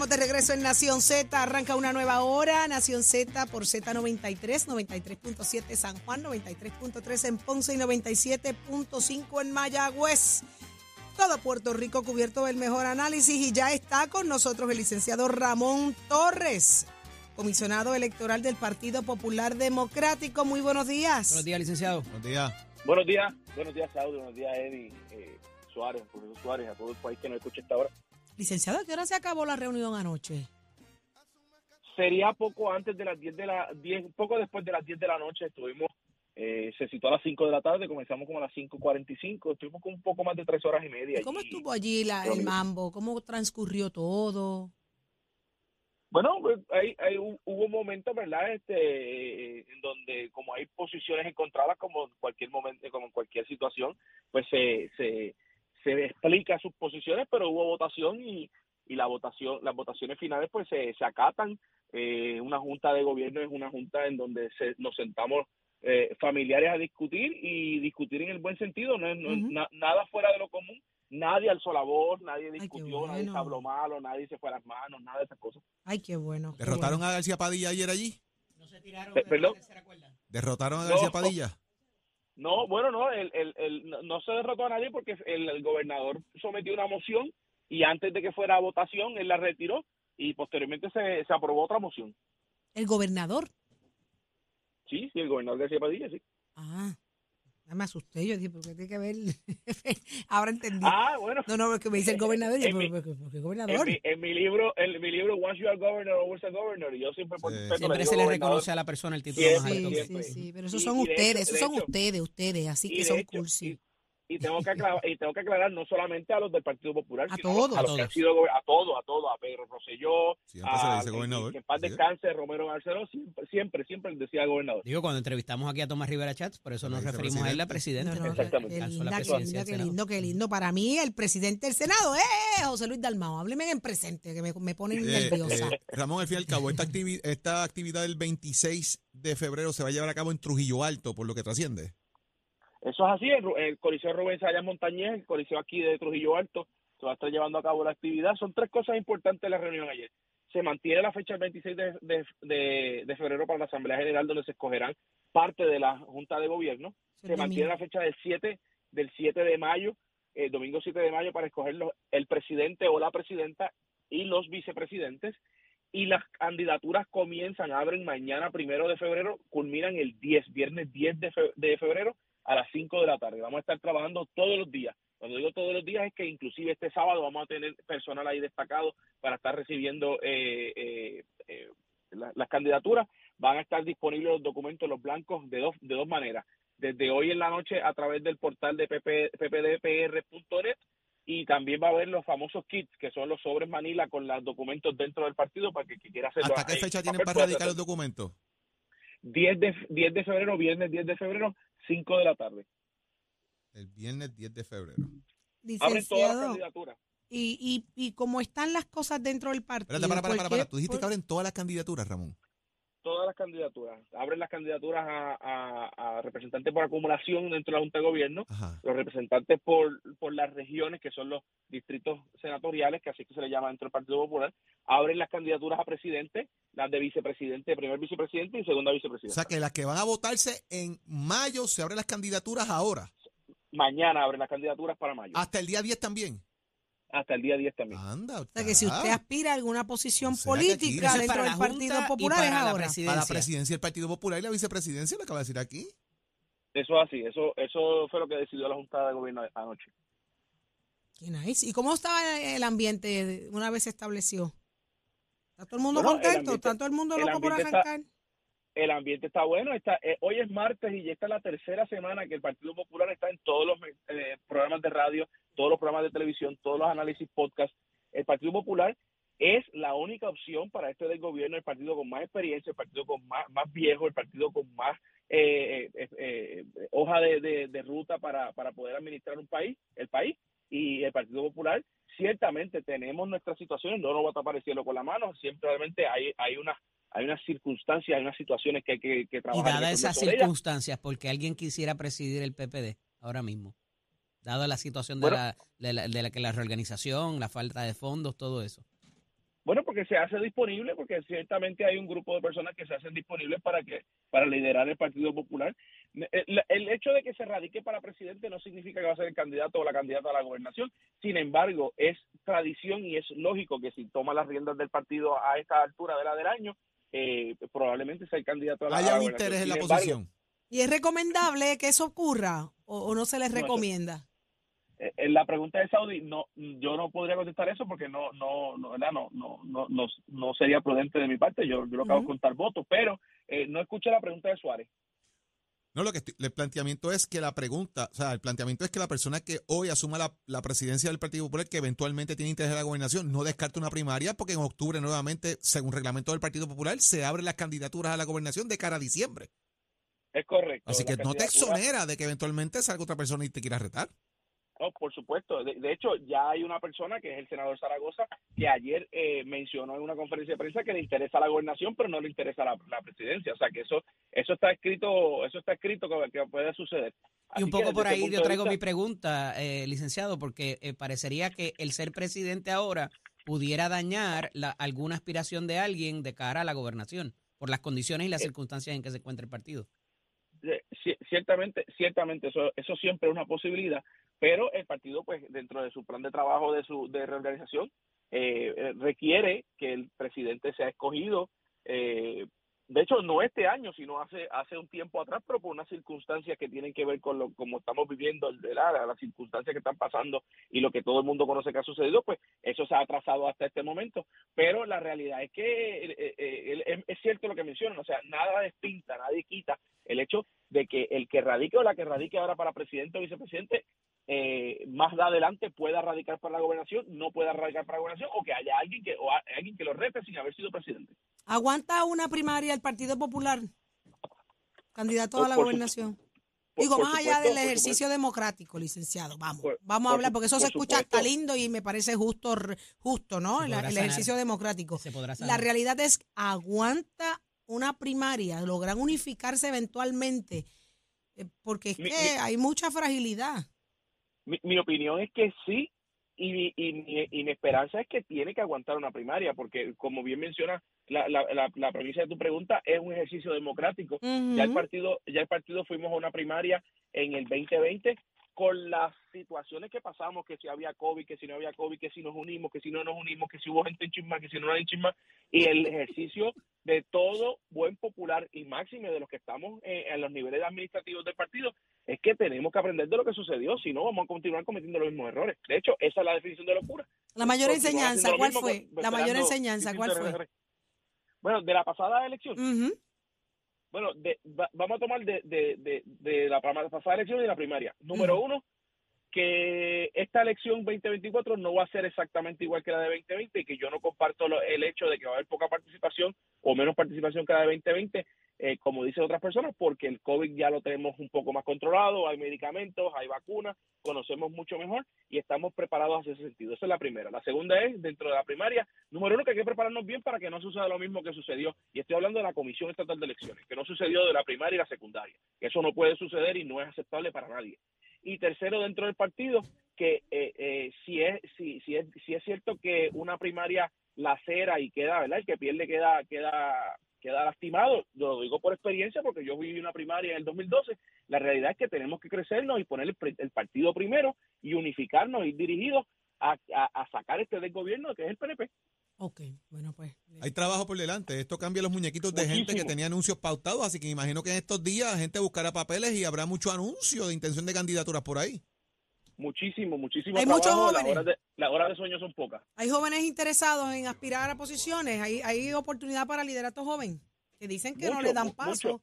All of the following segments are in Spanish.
Estamos de regreso en Nación Z. Arranca una nueva hora. Nación Z por Z93, 93.7 San Juan, 93.3 en Ponce y 97.5 en Mayagüez. Todo Puerto Rico cubierto del mejor análisis y ya está con nosotros el licenciado Ramón Torres, comisionado electoral del Partido Popular Democrático. Muy buenos días. Buenos días, licenciado. Buenos días. Buenos días, buenos días, Saudi, buenos días, Eddie eh, Suárez, profesor Suárez, a todo el país que nos escucha esta hora. Licenciado, ¿a qué hora se acabó la reunión anoche? Sería poco antes de las 10 de la 10, poco después de las 10 de la noche, estuvimos, eh, se citó a las 5 de la tarde, comenzamos como a las 5.45, estuvimos con un poco más de tres horas y media. ¿Y ¿Cómo estuvo allí la- el mambo? ¿Cómo transcurrió todo? Bueno, pues, hay, hay, hu- hubo momentos, ¿verdad? Este, eh, en donde como hay posiciones encontradas, como en cualquier momento, como en cualquier situación, pues se, se, se explica sus posiciones, pero hubo votación y, y la votación, las votaciones finales pues se, se acatan. Eh, una junta de gobierno es una junta en donde se, nos sentamos eh, familiares a discutir y discutir en el buen sentido, no es, no na- nada fuera de lo común. Nadie alzó la voz, nadie discutió, nadie bueno. se habló malo, nadie se fue a las manos, nada de esas cosas. Ay, qué bueno. qué ¿Derrotaron bueno. a García Padilla ayer allí? ¿No se tiraron perdón. ¿Derrotaron a No. García Padilla? No, bueno, no, el, el, el- no- se derrotó a nadie porque el, el gobernador sometió una moción y antes de que fuera a votación él la retiró y posteriormente se, se aprobó otra moción. El gobernador. Sí, sí, el gobernador García Padilla, sí. Ah, ya me asusté. Yo dije, ¿por qué tiene que ver? Ahora entendí. Ah, bueno. No, no, porque me dice el gobernador. y yo, En mi- ¿por, por- por qué En gobernador? mi, en mi libro, en mi libro Once You Are Governor, Always a Governor, y yo siempre por Sí. respeto Siempre digo se le gobernador. reconoce a la persona el título Siempre, más Sí, alto. sí, sí, pero esos Y- son y de ustedes, hecho- esos son hecho- ustedes, ustedes, así que son hecho- cursi. Y- tengo que aclarar, y tengo que aclarar no solamente a los del Partido Popular, A sino todos. a los A que han todos. sido a todos, a todos, a Pedro Rosselló, Siempre se le a dice gobernador. que en paz es. descanse Romero Barceló, siempre, siempre, siempre decía gobernador. Digo, cuando entrevistamos aquí a Tomás Rivera Chats, por eso nos referimos a él la presidente. No, no, Exactamente. qué linda, lindo, qué lindo. Para mí, el presidente del Senado, ¡eh! José Luis Dalmao, hábleme en presente, que me, me ponen Eh, nerviosa. eh, Ramón, al fin y al cabo, esta, activi- esta actividad del 26 de febrero se va a llevar a cabo en Trujillo Alto, por lo que trasciende. Eso es así, el, el Coliseo Rubén Sayas Montañez, el Coliseo aquí de Trujillo Alto, se va a estar llevando a cabo la actividad. Son tres cosas importantes de la reunión ayer. Se mantiene la fecha del 26 de, de- de- de febrero para la Asamblea General, donde se escogerán parte de la Junta de Gobierno. Se mantiene la fecha del 7, del 7 de mayo, el domingo 7 de mayo, para escoger los- el presidente o la presidenta y los vicepresidentes. Y las candidaturas comienzan, abren mañana primero de febrero, culminan el 10, viernes 10 de, fe- de febrero a las 5 de la tarde. Vamos a estar trabajando todos los días. Cuando digo todos los días es que inclusive este sábado vamos a tener personal ahí destacado para estar recibiendo eh, eh, eh, la- las candidaturas. Van a estar disponibles los documentos, los blancos, de dos, de dos maneras. Desde hoy en la noche a través del portal de PP, ppdpr.net y también va a haber los famosos kits, que son los sobres Manila con los documentos dentro del partido para que, que quiera hacerlo. ¿Hasta qué fecha tienen para radicar los documentos? 10 de, 10 de febrero, viernes 10 de febrero, 5 de la tarde. El viernes 10 de febrero. Abren todas las candidaturas. y, y, y cómo están las cosas dentro del partido. Espérate, para, para. Tú dijiste que abren todas las candidaturas, Ramón. Todas las candidaturas. Abren las candidaturas a, a- a representantes por acumulación dentro de la Junta de Gobierno, Ajá. los representantes por, por las regiones, que son los distritos senatoriales, que así que se le llama dentro del Partido Popular, abren las candidaturas a presidente, las de vicepresidente, primer vicepresidente y segunda O vicepresidenta. sea, que las que van a votarse en mayo se abren las candidaturas ahora. Mañana abren las candidaturas para mayo, Hasta el día 10 también. Hasta el día 10 también. Anda. O sea, que si usted aspira a alguna posición política dentro para del la Partido Popular para es la ahora. a la presidencia. del Partido Popular y la vicepresidencia, lo acaba de decir aquí. Eso es así, eso, eso fue lo que decidió la Junta de Gobierno anoche. Qué nice. ¿Y cómo estaba el ambiente una vez se estableció? ¿Está todo el mundo Bueno, el contento? ambiente- ¿Está todo el mundo el loco por ambiente está- arrancar? el ambiente está bueno. Está, eh, hoy es martes y ya está la tercera semana que el Partido Popular está en todos los eh, programas de radio, todos los programas de televisión, todos los análisis podcast. El Partido Popular es la única opción para este del gobierno, el partido con más experiencia, el partido con más, más viejo, el partido con más eh, eh, eh, hoja de, de- de ruta para, para poder administrar un país, el país. Y el Partido Popular, ciertamente tenemos nuestras situaciones, no nos va a tapar el cielo con la mano, simplemente hay, hay una hay unas circunstancias, hay unas situaciones que hay que, que Y trabajar. dadas resolver esas circunstancias, porque alguien quisiera presidir el PPD ahora mismo, dada la situación de, Bueno. la, de, la, de la que la reorganización, la falta de fondos, todo eso. Bueno, porque se hace disponible, porque ciertamente hay un grupo de personas que se hacen disponibles para que para liderar el Partido Popular. El, el, hecho de que se radique para presidente no significa que va a ser el candidato o la candidata a la gobernación. Sin embargo, es tradición y es lógico que si toma las riendas del partido a esta altura de la del año, eh, probablemente sea el candidato a la, Haya a la un gobernación. interés en la embargo, posición. ¿Y es recomendable que eso ocurra o, o no se les No, recomienda? Eh, la pregunta de Saudi no yo no podría contestar eso porque no no no ¿verdad? no no no no, no sería prudente de mi parte yo, yo lo es Ujú. contar votos pero eh, no escuché la pregunta de Suárez No, lo que estoy- el planteamiento es que la pregunta, o sea, el planteamiento es que la persona que hoy asuma la, la presidencia del Partido Popular, que eventualmente tiene interés en la gobernación, no descarte una primaria, porque en octubre nuevamente, según reglamento del Partido Popular, se abren las candidaturas a la gobernación de cara a diciembre. es correcto Así que no te exonera de que eventualmente salga otra persona y te quiera retar. No, por supuesto. De, de hecho, ya hay una persona que es el senador Zaragoza que ayer eh, mencionó en una conferencia de prensa que le interesa la gobernación, pero no le interesa la, la presidencia. O sea, que eso eso está escrito eso está escrito que, que puede suceder. Y un poco por ahí yo traigo vista- mi pregunta, eh, licenciado, porque eh, parecería que el ser presidente ahora pudiera dañar la, alguna aspiración de alguien de cara a la gobernación, por las condiciones y las Eh, circunstancias en que se encuentra el partido. Eh, ci- ciertamente ciertamente eso eso siempre es una posibilidad pero el partido pues dentro de su plan de trabajo de su de reorganización eh, eh, requiere que el presidente sea escogido eh, de hecho no este año sino hace hace un tiempo atrás pero por unas circunstancias que tienen que ver con lo como estamos viviendo ¿verdad? las circunstancias que están pasando y lo que todo el mundo conoce que ha sucedido pues eso se ha atrasado hasta este momento pero la realidad es que eh, eh, es cierto lo que mencionan o sea nada despinta nadie quita el hecho de que el que radique o la que radique ahora para presidente o vicepresidente eh, más adelante pueda radicar para la gobernación, no pueda radicar para la gobernación o que haya alguien que o a- alguien que lo rete sin haber sido presidente. ¿Aguanta una primaria el Partido Popular? Candidato Por- a la gobernación. Por- Digo, por más allá supuesto, del ejercicio democrático, licenciado. Vamos, Por- vamos a hablar, porque eso por se escucha hasta supuesto. lindo y me parece justo, justo ¿no? El, sanar. ejercicio democrático. Se podrá La realidad es, ¿aguanta una primaria? ¿Logran unificarse eventualmente? Eh, Porque es Mi- que mi- hay mucha fragilidad. Mi, mi opinión es que sí y, mi- y, mi- y mi esperanza es que tiene que aguantar una primaria porque como bien menciona la, la, la, la premisa de tu pregunta es un ejercicio democrático Ya el partido, ya el partido fuimos a una primaria en el 2020 con las situaciones que pasamos, que si había COVID, que si no había COVID, que si nos unimos, que si no nos unimos, que si hubo gente en chisma, que si no hay en chisma, y el ejercicio de todo buen popular y máximo de los que estamos en los niveles administrativos del partido, es que tenemos que aprender de lo que sucedió, si no vamos a continuar cometiendo los mismos errores. De hecho, esa es la definición de locura. La mayor enseñanza, ¿cuál fue? La mayor enseñanza, ¿cuál fue? Bueno, de la pasada elección. Bueno, de- va- vamos a tomar de, de, de, de la pasada elección y la primaria. Número uno, que esta elección 2024 no va a ser exactamente igual que la de 2020 y que yo no comparto lo- el hecho de que va a haber poca participación o menos participación que la de 2020, eh, como dicen otras personas, porque el COVID ya lo tenemos un poco más controlado, hay medicamentos, hay vacunas, conocemos mucho mejor y estamos preparados hacia ese sentido. Esa es la primera. La segunda es, dentro de la primaria, número uno, que hay que prepararnos bien para que no suceda lo mismo que sucedió, y estoy hablando de la Comisión Estatal de Elecciones, que no sucedió de la primaria y la secundaria. Eso no puede suceder y no es aceptable para nadie. Y tercero, dentro del partido, que eh, eh, si, es, si, si, es, si es cierto que una primaria lacera y queda, ¿verdad? El que pierde queda, queda, queda lastimado. Yo lo digo por experiencia porque yo viví una primaria en el 2012. La realidad es que tenemos que crecernos y poner el, el partido primero y unificarnos y dirigidos a, a, a sacar este del gobierno que es el PNP. Ok, bueno, pues. Hay trabajo por delante. Esto cambia los muñequitos de gente que tenía anuncios pautados, así que imagino que en estos días la gente buscará papeles y habrá mucho anuncio de intención de candidaturas por ahí. Muchísimo, muchísimo Hay muchos trabajo. Las jóvenes. horas, de, las horas de sueño son pocas. Hay jóvenes interesados en aspirar a posiciones. Hay, hay oportunidad para liderato joven que dicen que no le dan paso. mucho.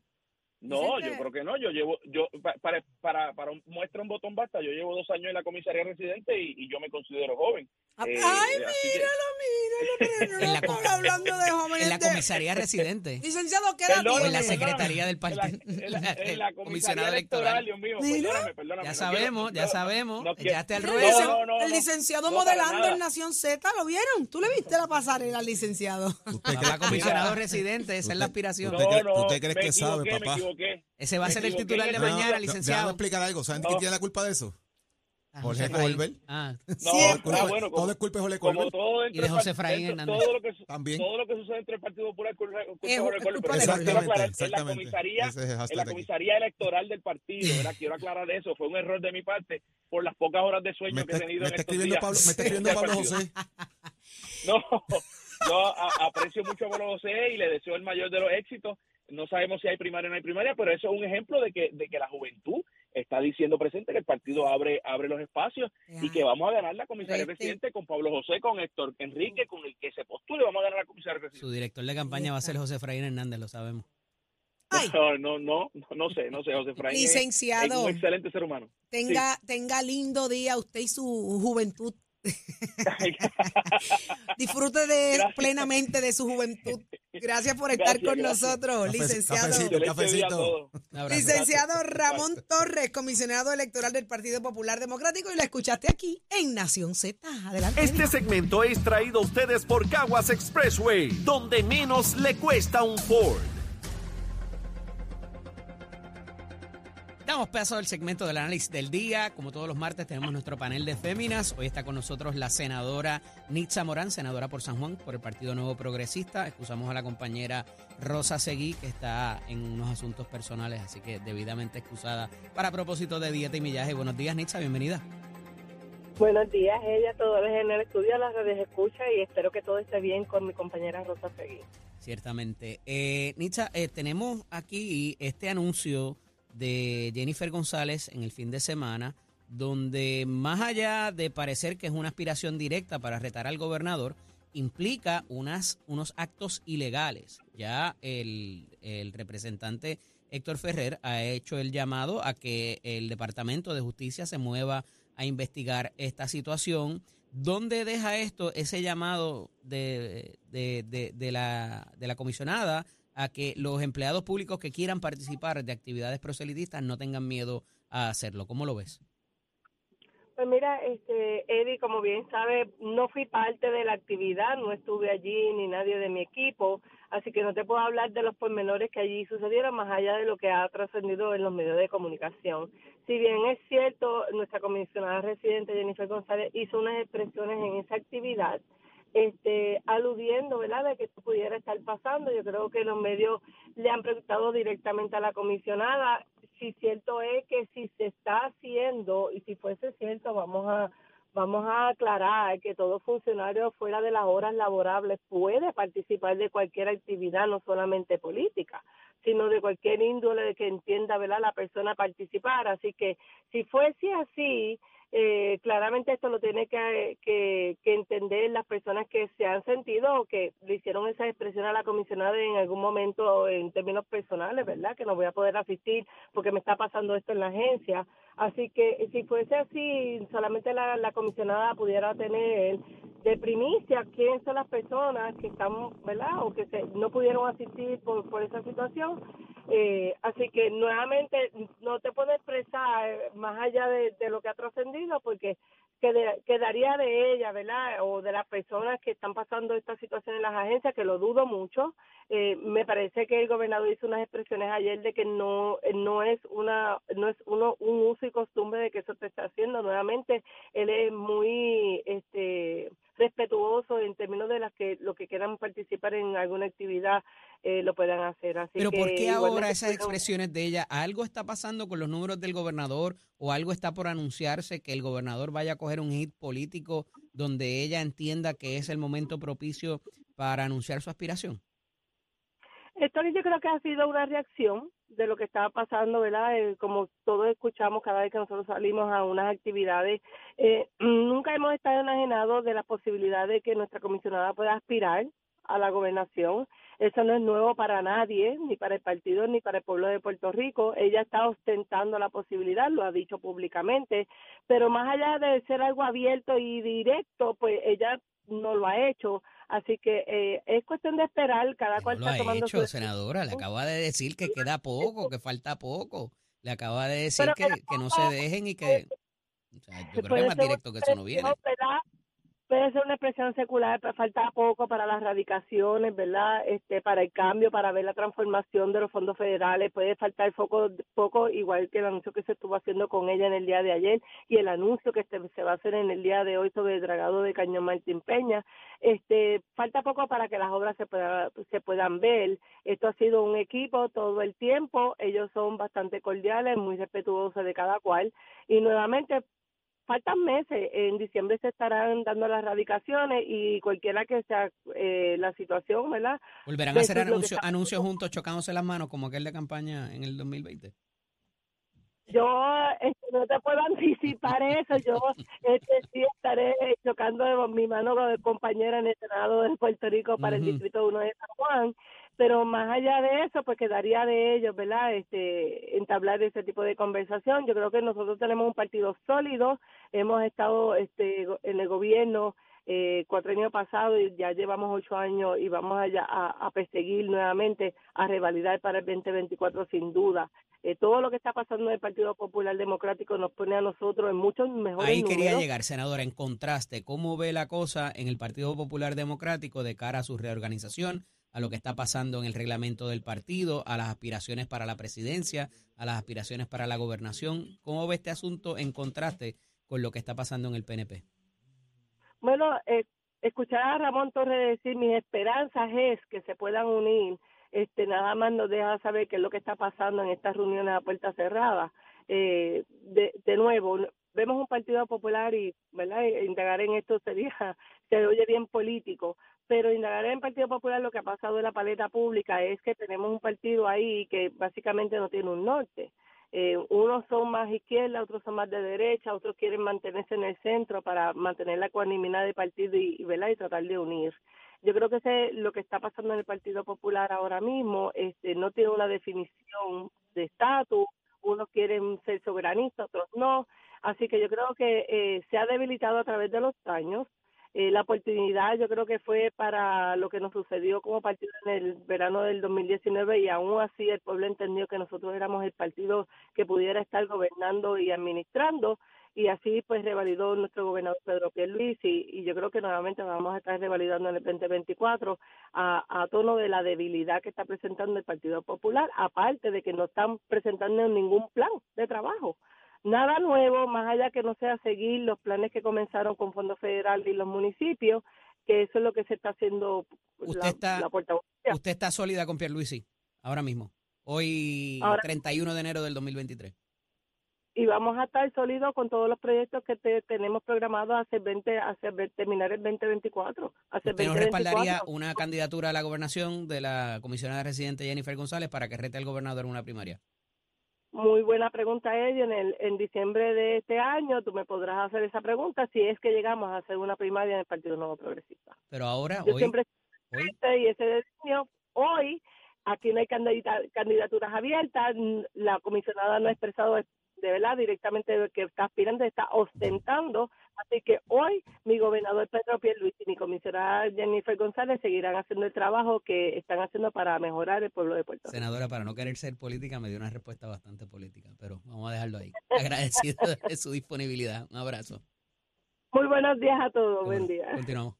No, yo creo que no. Yo llevo, yo pa- para, para, para un muestra un botón basta. Yo llevo dos años en la comisaría residente y, y yo me considero joven. Ah, Eh, Ay, que- míralo, míralo, pero no la hablando de jóvenes. En la de- comisaría residente. Licenciado, ¿qué edad O en la tiene? secretaría del En la, partido. en la- en la comisionado electoral, electoral. Dios mío, Mira. perdóname, perdóname. Ya no sabemos, quiero- ya sabemos. no Echaste al El, ruedo. licen- no, no, el licenciado modelando en Nación Z, ¿lo vieron? ¿Tú le viste la pasarela al licenciado? ¿Usted cree- comisionado residente, esa es la aspiración. usted- cree- que sabe, papá? Equivoqué. Ese va a ser el titular de el No, mañana, Déjame licenciado. explicar algo. ¿Saben No. quién tiene la culpa de eso? A Jorge. Colbert. Ah, No, ah, bueno, todo es culpa de Jorge Colbert. todo dentro Y de del José Hernández. todo lo que su- También. todo lo que sucede dentro del Partido Popular es culpa- de Jorge Colbert. Exactamente, en la comisaría es el en la comisaría electoral del partido, ¿verdad? Quiero aclarar eso, fue un error de mi parte por las pocas horas de sueño Me que está, he tenido me en está estos días Pablo, me está escribiendo Pablo. José. No, yo a- aprecio mucho a Pablo José y le deseo el mayor de los éxitos. No sabemos si hay primaria o no hay primaria, pero eso es un ejemplo de que, de que la juventud está diciendo presente que el partido abre, abre los espacios y que vamos a ganar la comisaría presidente con Pablo José, con Héctor Enrique, con el que se postule, vamos a ganar la comisaría presidente. su director de campaña va a ser José Efraín Hernández, lo sabemos. Ay, No, no, no, no, sé, no sé, José es- es licenciado, un excelente ser humano. tenga, tenga lindo día usted y su juventud. Disfrute de Gracias. plenamente de su juventud. Gracias por estar Gracias, con gracias. nosotros, Cafe- licenciado. cafecito. Cafecito. Licenciado Ramón Torres, comisionado electoral del Partido Popular Democrático, y la escuchaste aquí en Nación Z. Adelante. Este segmento es traído a ustedes por Caguas Expressway, donde menos le cuesta un Ford. Damos paso al segmento del análisis del día. Como todos los martes tenemos nuestro panel de féminas. Hoy está con nosotros la senadora Nitza Morán, senadora por San Juan, por el Partido Nuevo Progresista. Excusamos a la compañera Rosa Seguí, que está en unos asuntos personales, así que debidamente excusada para propósito de dieta y millaje. Buenos días, Nitza, bienvenida. Buenos días, ella, todos en el estudio, a las redes escucha y espero que todo esté bien con mi compañera Rosa Seguí. Ciertamente. Eh, Nitza, eh, tenemos aquí este anuncio de Jennifer González en el fin de semana, donde más allá de parecer que es una aspiración directa para retar al gobernador, implica unas, unos actos ilegales. Ya el, el representante Héctor Ferrer ha hecho el llamado a que el Departamento de Justicia se mueva a investigar esta situación. ¿Dónde deja esto ese llamado de, de, de, de la, de la comisionada a que los empleados públicos que quieran participar de actividades proselitistas no tengan miedo a hacerlo? ¿Cómo lo ves? Pues mira, este, Eddie, como bien sabe, no fui parte de la actividad, no estuve allí ni nadie de mi equipo, así que no te puedo hablar de los pormenores que allí sucedieron, más allá de lo que ha trascendido en los medios de comunicación. Si bien es cierto, nuestra comisionada residente Jennifer González hizo unas expresiones en esa actividad, este, aludiendo, ¿verdad?, de que esto pudiera estar pasando. Yo creo que los medios le han preguntado directamente a la comisionada si cierto es que si se está haciendo y si fuese cierto, vamos a vamos a aclarar que todo funcionario fuera de las horas laborables puede participar de cualquier actividad, no solamente política, sino de cualquier índole que entienda, ¿verdad?, la persona participar. Así que si fuese así, eh, claramente esto lo tiene que, que, que entender las personas que se han sentido o que le hicieron esa expresión a la comisionada en algún momento en términos personales, ¿verdad? Que no voy a poder asistir porque me está pasando esto en la agencia. Así que si fuese así, solamente la, la comisionada pudiera tener de primicia quiénes son las personas que están, ¿verdad? O que se, no pudieron asistir por, por esa situación. Eh, así que nuevamente no te puedo expresar más allá de, lo que ha trascendido porque quedaría de ella, ¿verdad? O de las personas que están pasando esta situación en las agencias, que lo dudo mucho. Eh, me parece que el gobernador hizo unas expresiones ayer de que no no es una no es uno un uso y costumbre de que eso se está haciendo. Nuevamente, él es muy este respetuoso en términos de las que los que quieran participar en alguna actividad eh, lo puedan hacer. Así Pero que ¿por qué ahora esas expresiones de ella? ¿Algo está pasando con los números del gobernador o algo está por anunciarse que el gobernador vaya a coger un hit político donde ella entienda que es el momento propicio para anunciar su aspiración? Esto yo creo que ha sido una reacción de lo que estaba pasando, ¿verdad? Eh, como todos escuchamos cada vez que nosotros salimos a unas actividades, eh, nunca hemos estado enajenados de la posibilidad de que nuestra comisionada pueda aspirar a la gobernación. Eso no es nuevo para nadie, ni para el partido, ni para el pueblo de Puerto Rico. Ella está ostentando la posibilidad, lo ha dicho públicamente, pero más allá de ser algo abierto y directo, pues ella no lo ha hecho. Así que eh, es cuestión de esperar, cada cual no lo está ha tomando hecho, su senadora. Le acaba de decir que queda poco, que falta poco. Le acaba de decir que, que no se dejen y que... O sea, yo creo que Puede es más ser directo que eso no viene. ¿verdad? Puede ser una expresión secular, pero falta poco para las radicaciones, ¿verdad? Este, para el cambio, para ver la transformación de los fondos federales, puede faltar poco, poco igual que el anuncio que se estuvo haciendo con ella en el día de ayer y el anuncio que se, se va a hacer en el día de hoy sobre el dragado de Cañón Martín Peña. Este, falta poco para que las obras se, pueda, se puedan ver. Esto ha sido un equipo todo el tiempo, ellos son bastante cordiales, muy respetuosos de cada cual y nuevamente faltan meses. En diciembre se estarán dando las radicaciones y cualquiera que sea eh, la situación, ¿verdad? ¿Volverán a hacer anuncios, anuncios juntos chocándose las manos como aquel de campaña en el 2020? Yo este, no te puedo anticipar eso. Yo este, sí estaré chocando mi mano de compañera en el Senado de Puerto Rico para el Distrito 1 de San Juan pero más allá de eso, pues quedaría de ellos, ¿verdad? Este, entablar ese tipo de conversación. Yo creo que nosotros tenemos un partido sólido, hemos estado este, en el gobierno eh, cuatro años pasados y ya llevamos ocho años y vamos allá a, perseguir nuevamente, a revalidar para el 2024 sin duda. Eh, todo lo que está pasando en el Partido Popular Democrático nos pone a nosotros en muchos mejores Ahí quería llegar, senadora, en contraste, ¿cómo ve la cosa en el Partido Popular Democrático de cara a su reorganización? A lo que está pasando en el reglamento del partido, a las aspiraciones para la presidencia, a las aspiraciones para la gobernación. ¿Cómo ve este asunto en contraste con lo que está pasando en el PNP? Bueno, eh, escuchar a Ramón Torres decir mis esperanzas es que se puedan unir, este nada más nos deja saber qué es lo que está pasando en estas reuniones a puerta cerrada. Eh, de, de nuevo, vemos un partido popular y, ¿verdad? Indagar en esto sería, se oye bien político, pero indagar en el Partido Popular lo que ha pasado en la paleta pública es que tenemos un partido ahí que básicamente no tiene un norte. Eh, unos son más izquierda, otros son más de derecha, otros quieren mantenerse en el centro para mantener la ecuanimidad del partido y, y tratar de unir. Yo creo que ese, lo que está pasando en el Partido Popular ahora mismo este, no tiene una definición de estatus, unos quieren ser soberanistas, otros no. Así que yo creo que eh, se ha debilitado a través de los años eh, la oportunidad yo creo que fue para lo que nos sucedió como partido en el verano del 2019 y aún así el pueblo entendió que nosotros éramos el partido que pudiera estar gobernando y administrando y así pues revalidó nuestro gobernador Pedro Pierluisi y, y yo creo que nuevamente vamos a estar revalidando en el 2024 a, a tono de la debilidad que está presentando el Partido Popular, aparte de que no están presentando ningún plan de trabajo nada nuevo, más allá que no sea seguir los planes que comenzaron con Fondo Federal y los municipios, que eso es lo que se está haciendo usted la, está, Usted está sólida con Pierluisi, ahora mismo, hoy 31 de enero del 2023. Y vamos a estar sólidos con todos los proyectos que tenemos programados hacer 20, hacer terminar el 2024. Hacer ¿Usted nos respaldaría una candidatura a la gobernación de la comisionada residente Jennifer González para que rete al gobernador en una primaria? Muy buena pregunta, Eddie. En, el, en diciembre de este año tú me podrás hacer esa pregunta si es que llegamos a hacer una primaria en el Partido Nuevo Progresista. Pero ahora, Yo hoy, siempre y ese destino, hoy aquí no hay candidaturas abiertas, la comisionada no ha expresado de verdad directamente que está aspirando, está ostentando. Así que hoy mi gobernador Pedro Pierluisi y mi comisionada Jennifer González seguirán haciendo el trabajo que están haciendo para mejorar el pueblo de Puerto Rico. Senadora, para no querer ser política, me dio una respuesta bastante política, pero vamos a dejarlo ahí. Agradecido de su disponibilidad. Un abrazo. Muy buenos días a todos. Buen día. Continuamos.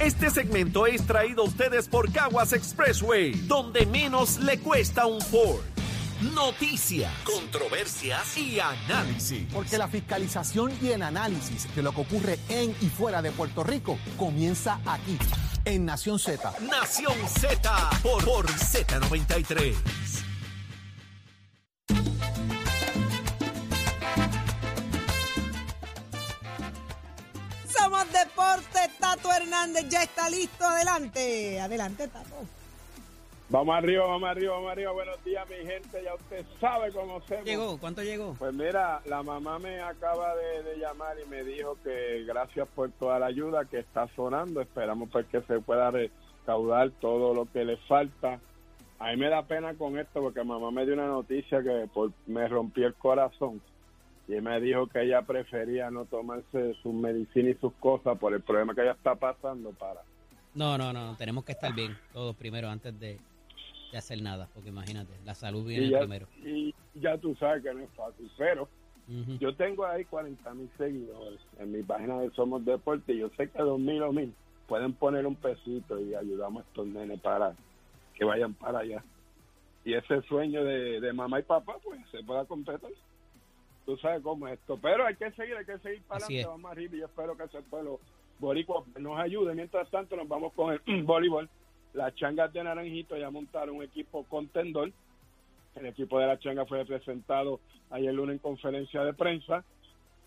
Este segmento es traído a ustedes por Caguas Expressway, donde menos le cuesta un Ford noticias, controversias y análisis. Porque la fiscalización y el análisis de lo que ocurre en y fuera de Puerto Rico comienza aquí, en Nación Z. Nación Z por, por Z93. Somos Deporte, Tato Hernández ya está listo. Adelante, adelante, Tato. Vamos arriba, vamos arriba, vamos arriba. Buenos días, mi gente. Ya usted sabe cómo se ¿Llegó? ¿Cuánto llegó? Pues mira, la mamá me acaba de, llamar y me dijo que gracias por toda la ayuda que está sonando. Esperamos pues que se pueda recaudar todo lo que le falta. A mí me da pena con esto porque mamá me dio una noticia que me rompió el corazón y me dijo que ella prefería no tomarse sus medicinas y sus cosas por el problema que ella está pasando para... No, no, no, tenemos que estar bien todos primero antes de, hacer nada, porque imagínate, la salud viene primero. Y ya tú sabes que no es fácil, pero. Yo tengo ahí 40 mil seguidores en mi página de Somos Deporte y yo sé que dos mil o mil pueden poner un pesito y ayudamos a estos nenes para que vayan para allá. Y ese sueño de, de mamá y papá, pues se pueda completar. Tú sabes cómo es esto. Pero hay que seguir, hay que seguir para adelante, vamos arriba y yo espero que ese pueblo boricua nos ayude. Mientras tanto, nos vamos con el voleibol. Las changas de Naranjito ya montaron un equipo contendor. El equipo de la changa fue presentado ayer lunes en conferencia de prensa.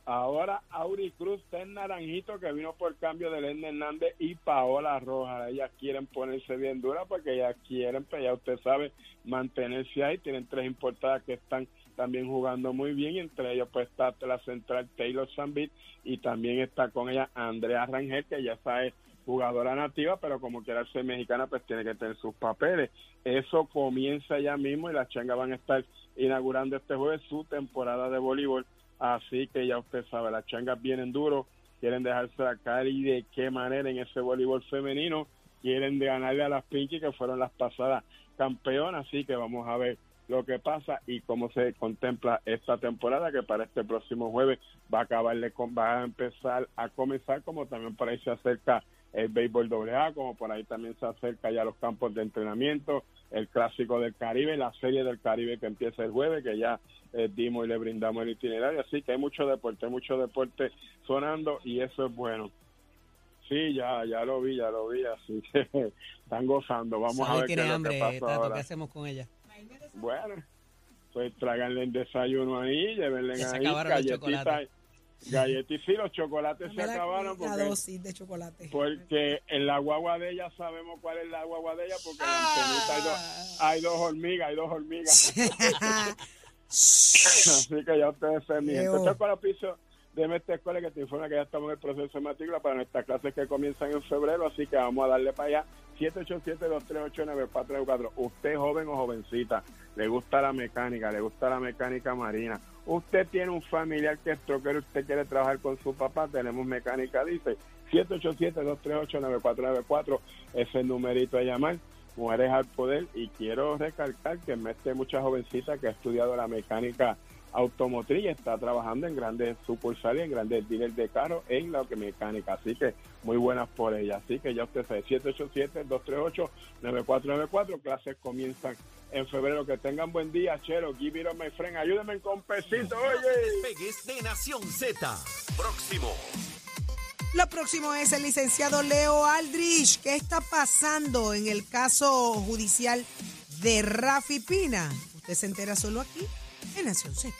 Ahora Auri Cruz está en Naranjito, que vino por cambio de Len Hernández y Paola Rojas. Ellas quieren ponerse bien duras porque ellas quieren, pues ya usted sabe, mantenerse ahí. Tienen tres importadas que están también jugando muy bien. Entre ellos pues está la central Taylor Zambit y también está con ella Andrea Rangel, que ya sabe jugadora nativa, pero como quiera ser mexicana, pues tiene que tener sus papeles. Eso comienza ya mismo y las changas van a estar inaugurando este jueves su temporada de voleibol. Así que ya usted sabe, las changas vienen duro, quieren dejarse la caer y de qué manera en ese voleibol femenino quieren ganarle a las Pinky que fueron las pasadas campeonas. Así que vamos a ver lo que pasa y cómo se contempla esta temporada que para este próximo jueves va a acabarle con, va a empezar a comenzar como también por ahí se acerca el béisbol AA, como por ahí también se acerca ya los campos de entrenamiento, el clásico del Caribe, la serie del Caribe que empieza el jueves, que ya eh, dimos y le brindamos el itinerario, así que hay mucho deporte, hay mucho deporte sonando y eso es bueno. Sí, ya, ya lo vi, ya lo vi, así que están gozando. Vamos a ver qué tiene es lo hambre, que pasa Tato, ahora. ¿qué hacemos con ella? Bueno, pues tráiganle el desayuno ahí, llévenle ahí galletitas. Galletitas, sí, los chocolates se acabaron la porque, dosis de chocolate. porque en la guagua de ella sabemos cuál es la guagua de ella porque en la Ah. hay dos, hay dos hormigas, hay dos hormigas. Así que ya ustedes se mienten. Leo. Esto es para piso de esta escuela que te informa que ya estamos en el proceso de matrícula para nuestras clases que comienzan en febrero, así que vamos a darle para allá. 787-238-9494. Usted joven o jovencita, le gusta la mecánica, le gusta la mecánica marina. Usted tiene un familiar que es troquero, usted quiere trabajar con su papá, tenemos mecánica, dice 787-238-9494, ese es el numerito a llamar. Mujeres al Poder y quiero recalcar que en este mucha jovencita que ha estudiado la mecánica automotriz y está trabajando en grandes sucursales, en grandes dealers de carros en la mecánica, así que muy buenas por ella, así que ya usted sabe, 787-238-9494, clases comienzan en febrero, que tengan buen día, Chero, give it up, my friend, ayúdenme con pesito, oye. Despegues de Nación Z. Próximo. Lo próximo es el licenciado Leo Aldrich. ¿Qué está pasando en el caso judicial de Rafi Pina? Usted se entera solo aquí en Nación Z.